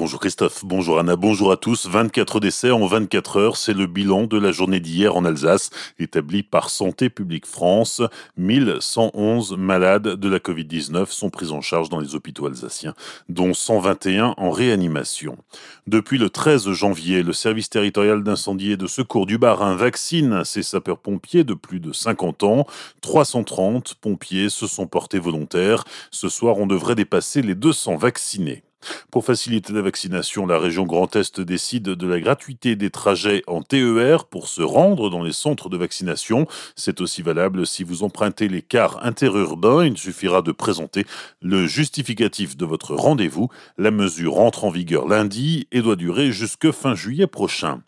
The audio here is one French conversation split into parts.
Bonjour Christophe, bonjour Anna, bonjour à tous. 24 décès en 24 heures, c'est le bilan de la journée d'hier en Alsace, établi par Santé publique France. 1111 malades de la Covid-19 sont pris en charge dans les hôpitaux alsaciens, dont 121 en réanimation. Depuis le 13 janvier, le service territorial d'incendie et de secours du Bas-Rhin vaccine ses sapeurs-pompiers de plus de 50 ans. 330 pompiers se sont portés volontaires. Ce soir, on devrait dépasser les 200 vaccinés. Pour faciliter la vaccination, la région Grand Est décide de la gratuité des trajets en TER pour se rendre dans les centres de vaccination. C'est aussi valable si vous empruntez les cars interurbains. Il suffira de présenter le justificatif de votre rendez-vous. La mesure entre en vigueur lundi et doit durer jusque fin juillet prochain.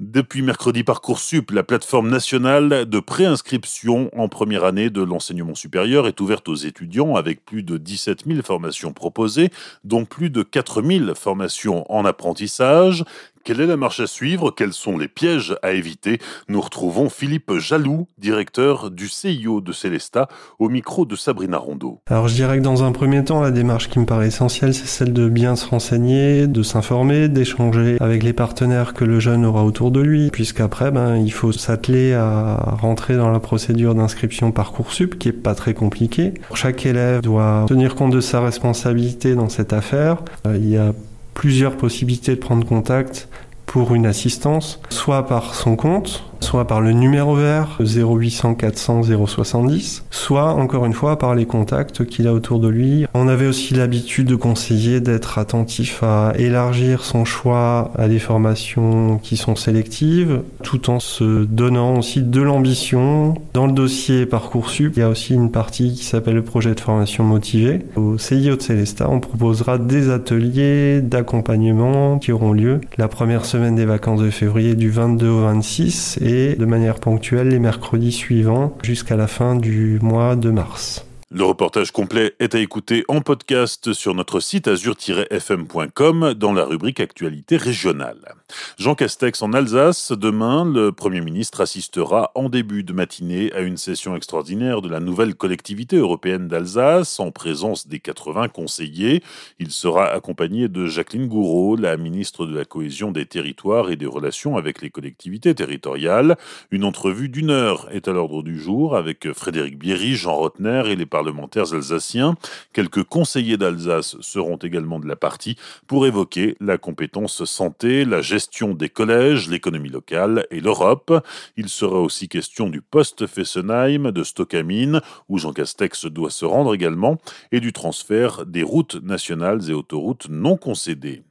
Depuis mercredi, Parcoursup, la plateforme nationale de préinscription en première année de l'enseignement supérieur, est ouverte aux étudiants avec plus de 17 000 formations proposées, dont plus de 4 000 formations en apprentissage. Quelle est la marche à suivre? Quels sont les pièges à éviter? Nous retrouvons Philippe Jaloux, directeur du CIO de Célesta, au micro de Sabrina Rondeau. Alors je dirais que dans un premier temps, la démarche qui me paraît essentielle, c'est celle de bien se renseigner, de s'informer, d'échanger avec les partenaires que le jeune aura autour de lui, puisqu'après, ben, il faut s'atteler à rentrer dans la procédure d'inscription Parcoursup, qui est pas très compliquée. Chaque élève doit tenir compte de sa responsabilité dans cette affaire. Euh, il y a plusieurs possibilités de prendre contact pour une assistance, soit par son compte, soit par le numéro vert 0800 400 070, soit encore une fois par les contacts qu'il a autour de lui. On avait aussi l'habitude de conseiller d'être attentif à élargir son choix à des formations qui sont sélectives, tout en se donnant aussi de l'ambition. Dans le dossier Parcoursup, il y a aussi une partie qui s'appelle le projet de formation motivé. Au CIO de Célesta, on proposera des ateliers d'accompagnement qui auront lieu la première semaine des vacances de février du 22 au 26 et de manière ponctuelle les mercredis suivants jusqu'à la fin du mois de mars. Le reportage complet est à écouter en podcast sur notre site azur-fm.com dans la rubrique Actualité régionale. Jean Castex en Alsace, demain, le Premier ministre assistera en début de matinée à une session extraordinaire de la nouvelle collectivité européenne d'Alsace en présence des 80 conseillers. Il sera accompagné de Jacqueline Gouraud, la ministre de la Cohésion des territoires et des relations avec les collectivités territoriales. Une entrevue d'une heure est à l'ordre du jour avec Frédéric Bierry, Jean Rotner et les parlementaires alsaciens. Quelques conseillers d'Alsace seront également de la partie pour évoquer la compétence santé, la gestion des collèges, l'économie locale et l'Europe. Il sera aussi question du poste Fessenheim, de Stockamine, où Jean Castex doit se rendre également, et du transfert des routes nationales et autoroutes non concédées.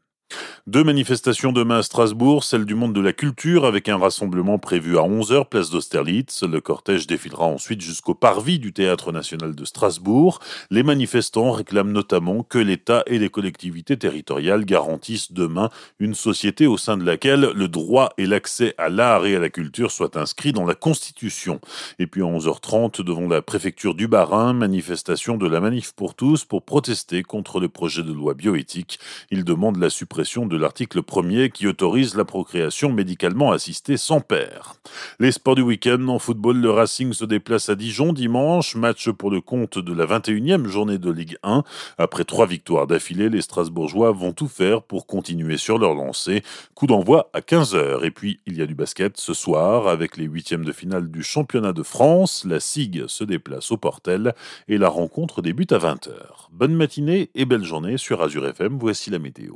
Deux manifestations demain à Strasbourg, celle du monde de la culture avec un rassemblement prévu à 11h place d'Austerlitz. Le cortège défilera ensuite jusqu'au parvis du Théâtre national de Strasbourg. Les manifestants réclament notamment que l'État et les collectivités territoriales garantissent demain une société au sein de laquelle le droit et l'accès à l'art et à la culture soient inscrits dans la Constitution. Et puis à 11h30 devant la préfecture du Bas-Rhin, manifestation de la Manif pour tous pour protester contre le projet de loi bioéthique. Ils demandent la suppression de l'article 1er qui autorise la procréation médicalement assistée sans père. Les sports du week-end en football, le Racing se déplace à Dijon dimanche, match pour le compte de la 21e journée de Ligue 1. Après trois victoires d'affilée, les Strasbourgeois vont tout faire pour continuer sur leur lancée. Coup d'envoi à 15h. Et puis, il y a du basket ce soir avec les huitièmes de finale du championnat de France. La SIG se déplace au Portel et la rencontre débute à 20h. Bonne matinée et belle journée sur Azure FM. Voici la météo.